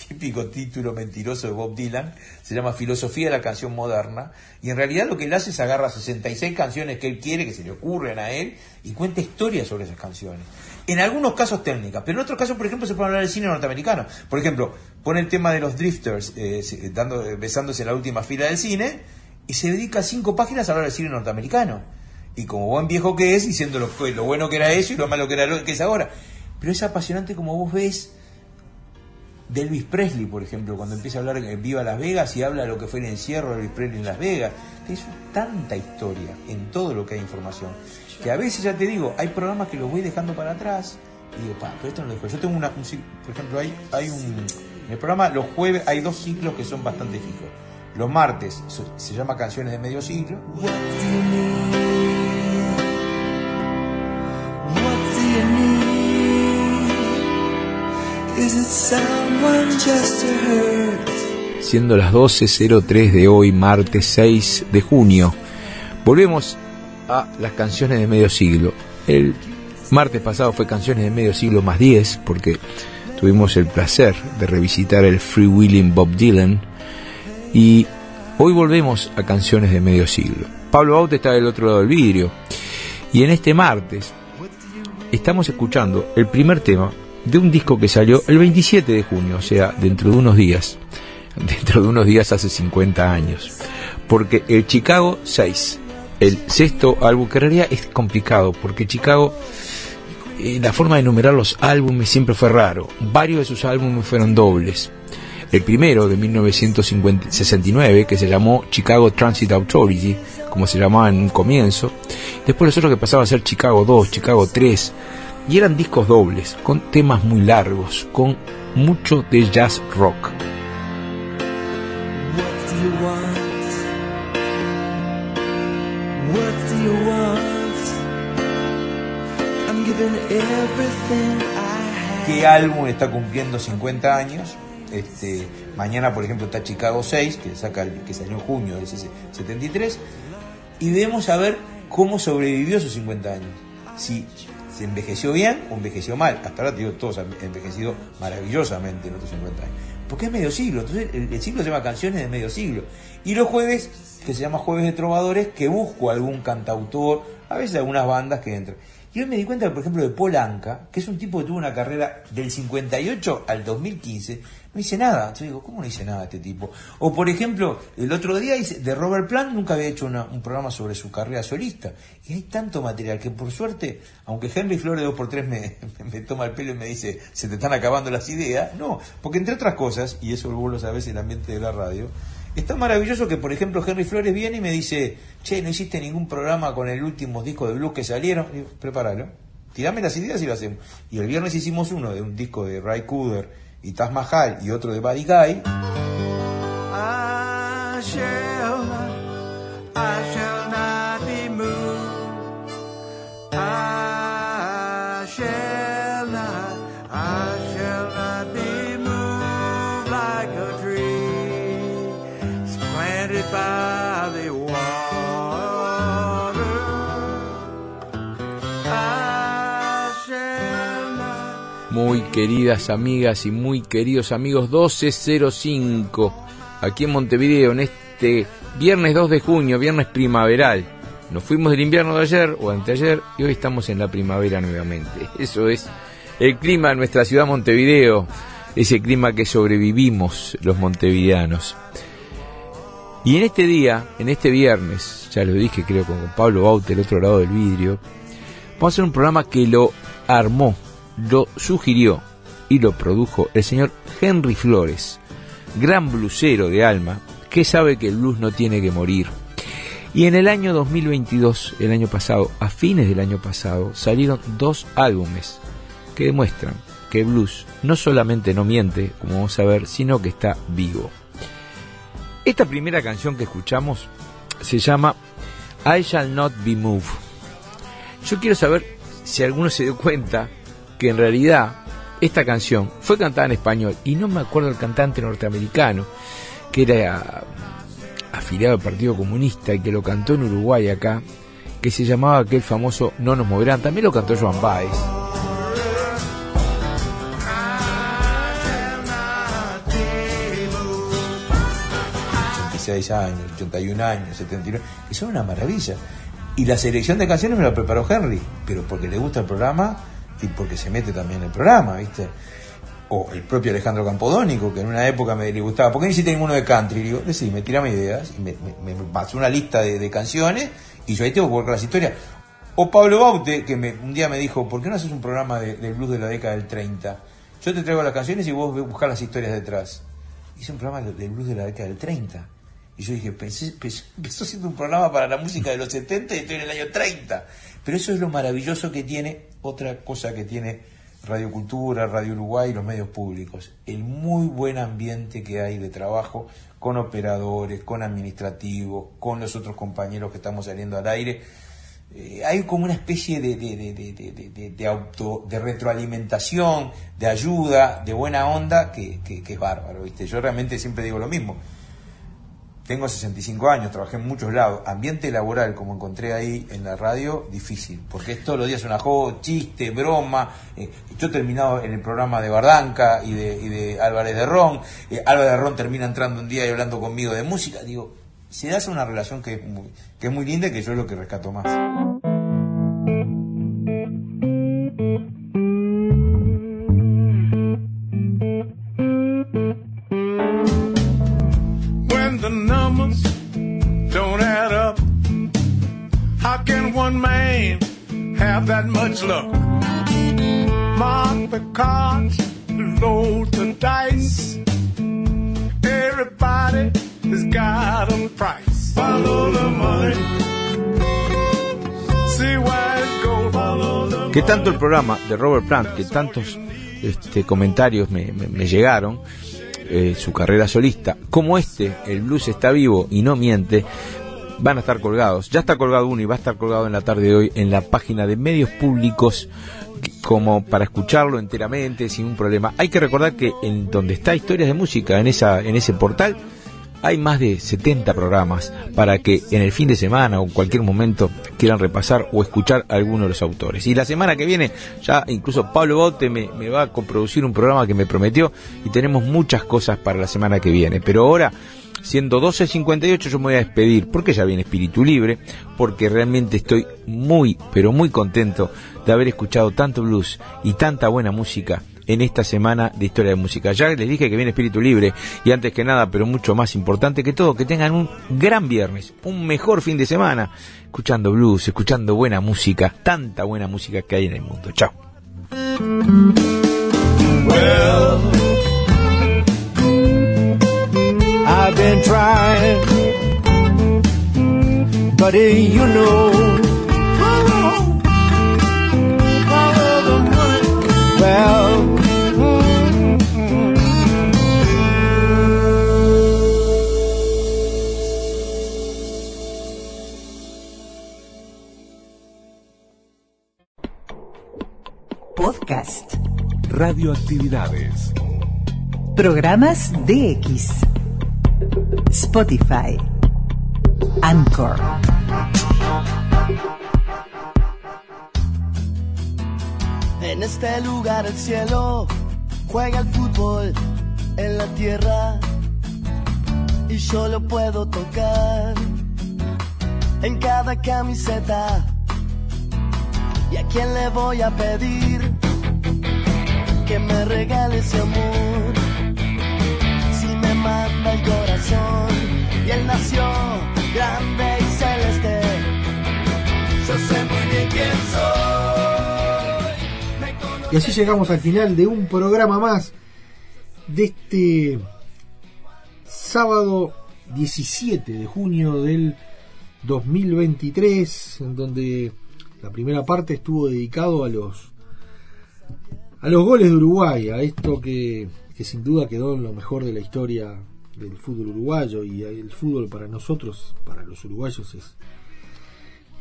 O: típico título mentiroso de Bob Dylan, se llama Filosofía de la canción moderna, y en realidad lo que él hace es agarra 66 canciones que él quiere, que se le ocurren a él, y cuenta historias sobre esas canciones. En algunos casos técnicas, pero en otros casos, por ejemplo, se puede hablar del cine norteamericano. Por ejemplo, pone el tema de los drifters eh, dando, besándose en la última fila del cine, y se dedica cinco páginas a hablar del cine norteamericano. Y como buen viejo que es, diciendo lo, lo bueno que era eso y lo malo que era lo que es ahora. Pero es apasionante como vos ves de Presley, por ejemplo, cuando empieza a hablar en Viva Las Vegas y habla de lo que fue el encierro de Elvis Presley en Las Vegas. Es tanta historia en todo lo que hay información. Que a veces, ya te digo, hay programas que los voy dejando para atrás y digo, pa, pero esto no lo dejo. Yo tengo una, un, por ejemplo, hay, hay un, en el programa los jueves hay dos ciclos que son bastante fijos. Los martes se llama Canciones de Medio Siglo. Siendo las 12.03 de hoy, martes 6 de junio, volvemos a las canciones de medio siglo. El martes pasado fue canciones de medio siglo más 10, porque tuvimos el placer de revisitar el Free Willing Bob Dylan. Y hoy volvemos a canciones de medio siglo. Pablo Baute está del otro lado del vidrio. Y en este martes estamos escuchando el primer tema de un disco que salió el 27 de junio, o sea, dentro de unos días, dentro de unos días hace 50 años, porque el Chicago 6, el sexto álbum, que en realidad es complicado, porque Chicago, eh, la forma de enumerar los álbumes siempre fue raro, varios de sus álbumes fueron dobles. El primero de 1969, que se llamó Chicago Transit Authority, como se llamaba en un comienzo. Después los otros que pasaba a ser Chicago 2, Chicago 3, y eran discos dobles, con temas muy largos, con mucho de jazz rock. ¿Qué álbum está cumpliendo 50 años? Este, mañana, por ejemplo, está Chicago 6, que, saca, que salió en junio del 73, y debemos saber cómo sobrevivió esos 50 años. Si se envejeció bien o envejeció mal. Hasta ahora, digo, todos han envejecido maravillosamente en otros 50 años. Porque es medio siglo, entonces el, el, ciclo se llama Canciones de Medio Siglo. Y los jueves, que se llama Jueves de Trovadores, que busco algún cantautor, a veces algunas bandas que entran. Y hoy me di cuenta, por ejemplo, de Paul Anka, que es un tipo que tuvo una carrera del 58 al 2015, no hice nada. Entonces digo, ¿cómo no hice nada este tipo? O, por ejemplo, el otro día de Robert Plant nunca había hecho un programa sobre su carrera solista. Y hay tanto material que, por suerte, aunque Henry Flores 2x3 me, me, toma el pelo y me dice, se te están acabando las ideas, no, porque entre otras cosas, y eso vos lo sabés en el ambiente de la radio,
I: Está maravilloso que, por ejemplo, Henry Flores viene y me dice, che, no hiciste ningún programa con el último disco de blues que salieron. Digo, prepáralo. Tirame las ideas y lo hacemos. Y el viernes hicimos uno de un disco de Ray Cooder y Taz Mahal y otro de Buddy
O: Muy queridas amigas y muy queridos amigos, 1205, aquí en Montevideo, en este viernes 2 de junio, viernes primaveral. Nos fuimos del invierno de ayer o anteayer y hoy estamos en la primavera nuevamente. Eso es el clima de nuestra ciudad Montevideo, ese clima que sobrevivimos los montevideanos. Y en este día, en este viernes, ya lo dije creo con Pablo Baute, el otro lado del vidrio, vamos a hacer un programa que lo armó, lo sugirió y lo produjo el señor Henry Flores, gran blusero de alma, que sabe que el blues no tiene que morir. Y en el año 2022, el año pasado, a fines del año pasado, salieron dos álbumes que demuestran que el blues no solamente no miente, como vamos a ver, sino que está vivo. Esta primera canción que escuchamos se llama I Shall Not Be Moved. Yo quiero saber si alguno se dio cuenta que en realidad esta canción fue cantada en español y no me acuerdo el cantante norteamericano que era afiliado al Partido Comunista y que lo cantó en Uruguay acá, que se llamaba aquel famoso No nos moverán, también lo cantó Joan Baez.
I: 86 años, 81 años, 79, que son una maravilla. Y la selección de canciones me la preparó Henry, pero porque le gusta el programa y porque se mete también en el programa, ¿viste? O el propio Alejandro Campodónico, que en una época me le gustaba. ¿Por qué no hiciste ninguno de country? Y digo, sí, me tirame ideas y me, me, pasó una lista de, canciones y yo ahí tengo que volcar las historias. O Pablo Baute, que me, un día me dijo, ¿por qué no haces un programa de, de blues de la década del 30? Yo te traigo las canciones y vos buscas las historias detrás. Hice un programa del blues de la década del 30. Y yo dije, pensé, pensé, empezó siendo un programa para la música de los 70 y estoy en el año 30. Pero eso es lo maravilloso que tiene, otra cosa que tiene Radio Cultura, Radio Uruguay y los medios públicos. El muy buen ambiente que hay de trabajo con operadores, con administrativos, con los otros compañeros que estamos saliendo al aire. Eh, hay como una especie de, de, auto, de retroalimentación, de ayuda, de buena onda, que, que, que es bárbaro. ¿viste? Yo realmente siempre digo lo mismo tengo 65 años, trabajé en muchos lados. Ambiente laboral, como encontré ahí en la radio, difícil, porque es todos los días una joda, chiste, broma. Eh, yo he terminado en el programa de Bardanca y de, Álvarez de Ron. Eh, Álvarez de Ron termina entrando un día y hablando conmigo de música. Digo, se hace una relación que que es muy linda y que yo es lo que rescato más.
P: Have that much luck. Mark the cards, load the dice. Everybody has got a price. Follow the money. See where it goes. Follow the
O: Que tanto el programa de Robert Plant, que tantos este, comentarios me, me, me llegaron, eh, su carrera solista, como este, el blues está vivo y no miente, van a estar colgados. Ya está colgado uno y va a estar colgado en la tarde de hoy en la página de medios públicos como para escucharlo enteramente sin un problema. Hay que recordar que en donde está Historias de Música, en, esa, en ese portal, hay más de 70 programas para que en el fin de semana o en cualquier momento quieran repasar o escuchar a alguno de los autores. Y la semana que viene ya incluso Pablo Bote me, me va a coproducir un programa que me prometió y tenemos muchas cosas para la semana que viene. Pero ahora siendo 12.58 yo me voy a despedir porque ya viene Espíritu Libre, porque realmente estoy muy, pero muy contento de haber escuchado tanto blues y tanta buena música en esta semana de historia de música. Ya les dije que viene Espíritu Libre y antes que nada, pero mucho más importante que todo, que tengan un gran viernes, un mejor fin de semana, escuchando blues, escuchando buena música, tanta buena música que hay en el mundo. Chao.
Q: Well, I've
R: been trying, but you know. Well,
F: Podcast.
S: Radioactividades.
F: Programas DX. Spotify. Anchor.
T: En este lugar el cielo juega el fútbol en la tierra y yo lo puedo tocar en cada camiseta. ¿Y a quién le voy a pedir que me regale ese amor? Si me manda el corazón y él nació grande y celeste. Yo sé muy bien quién soy.
D: Y así llegamos al final de un programa más de este sábado 17 de junio del 2023, en donde la primera parte estuvo dedicado a los a los goles de Uruguay, a esto que, que sin duda quedó en lo mejor de la historia del fútbol uruguayo y el fútbol para nosotros, para los uruguayos es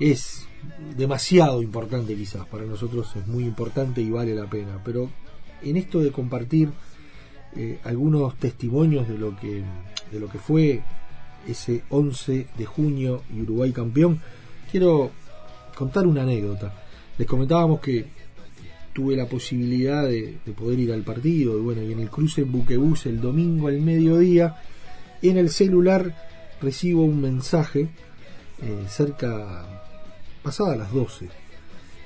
D: es demasiado importante quizás, para nosotros es muy importante y vale la pena, pero en esto de compartir eh, algunos testimonios de lo que de lo que fue ese 11 de junio y Uruguay campeón, quiero contar una anécdota. Les comentábamos que tuve la posibilidad de, de, poder ir al partido y bueno, y en el cruce Buquebus el domingo al mediodía, en el celular recibo un mensaje eh, cerca, pasada las 12,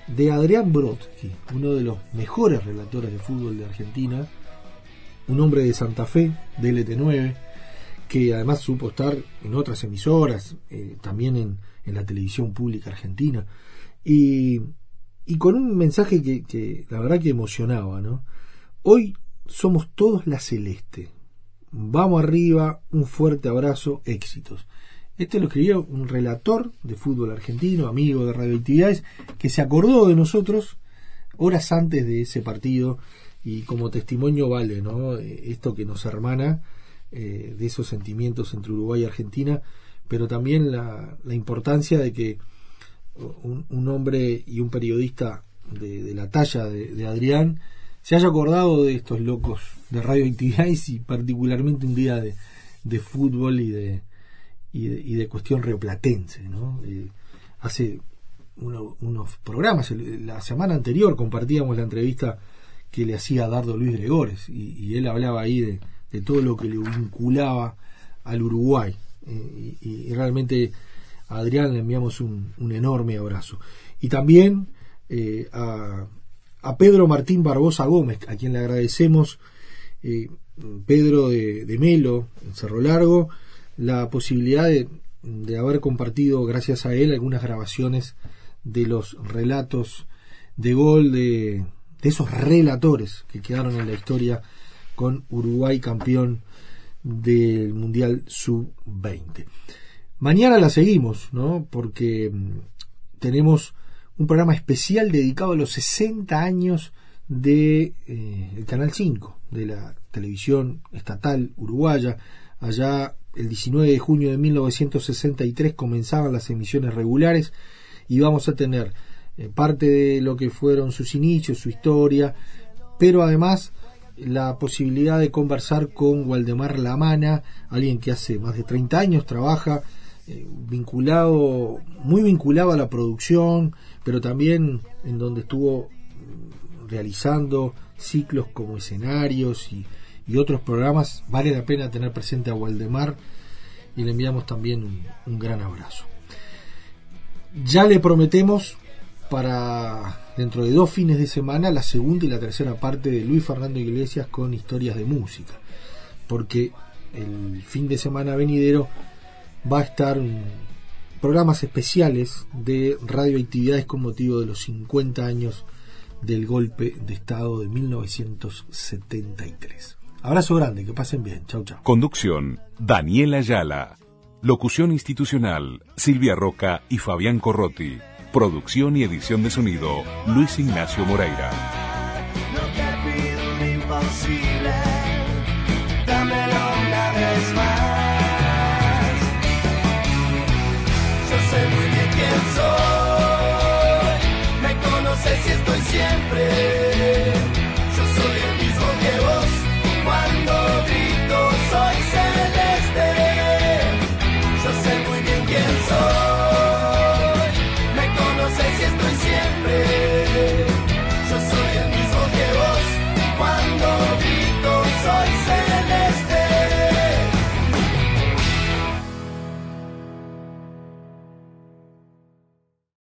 D: de Adrián Brodsky, uno de los mejores relatores de fútbol de Argentina, un hombre de Santa Fe, de LT9, que además supo estar en otras emisoras, eh, también en, en, la televisión pública argentina, y, y con un mensaje que, que, la verdad que emocionaba, ¿no? Hoy somos todos la celeste. Vamos arriba, un fuerte abrazo, éxitos. Este lo escribió un relator de fútbol argentino, amigo de radioactividades, que se acordó de nosotros horas antes de ese partido y como testimonio vale, ¿no? Esto que nos hermana eh, de esos sentimientos entre Uruguay y Argentina, pero también la, la importancia de que un, un, hombre y un periodista de, de la talla de, de, Adrián se haya acordado de estos locos de radioactividades y particularmente un día de, de fútbol y de, y de, y de cuestión rioplatense. ¿no? Eh, hace uno, unos programas, la semana anterior compartíamos la entrevista que le hacía Dardo Luis Gregores y, él hablaba ahí de, todo lo que le vinculaba al Uruguay. Eh, y, realmente Adrián le enviamos un, enorme abrazo. Y también eh, a, Pedro Martín Barbosa Gómez, a quien le agradecemos, eh, Pedro de, Melo, en Cerro Largo, la posibilidad de, de haber compartido, gracias a él, algunas grabaciones de los relatos de gol de, de esos relatores que quedaron en la historia con Uruguay campeón del Mundial Sub-20. Mañana la seguimos, ¿no? Porque tenemos un programa especial dedicado a los 60 años de eh, Canal 5, de la televisión estatal uruguaya. Allá el 19 de junio de 1963 comenzaban las emisiones regulares y vamos a tener eh, parte de lo que fueron sus inicios, su historia, pero además la posibilidad de conversar con Waldemar Lamana, alguien que hace más de 30 años trabaja eh, vinculado, muy vinculado a la producción, pero también en donde estuvo mm, realizando ciclos como escenarios y, otros programas. Vale la pena tener presente a Waldemar y le enviamos también un gran abrazo. Ya le prometemos para dentro de dos fines de semana la segunda y la tercera parte de Luis Fernando Iglesias con historias de música. Porque el fin de semana venidero va a estar programas especiales de radioactividades con motivo de los 50 años del golpe de Estado de 1973. Abrazo grande, que pasen bien. Chau, chau.
S: Conducción, Daniela Ayala. Locución institucional, Silvia Roca y Fabián Corrotti. Producción y edición de sonido, Luis Ignacio Moreira. siempre.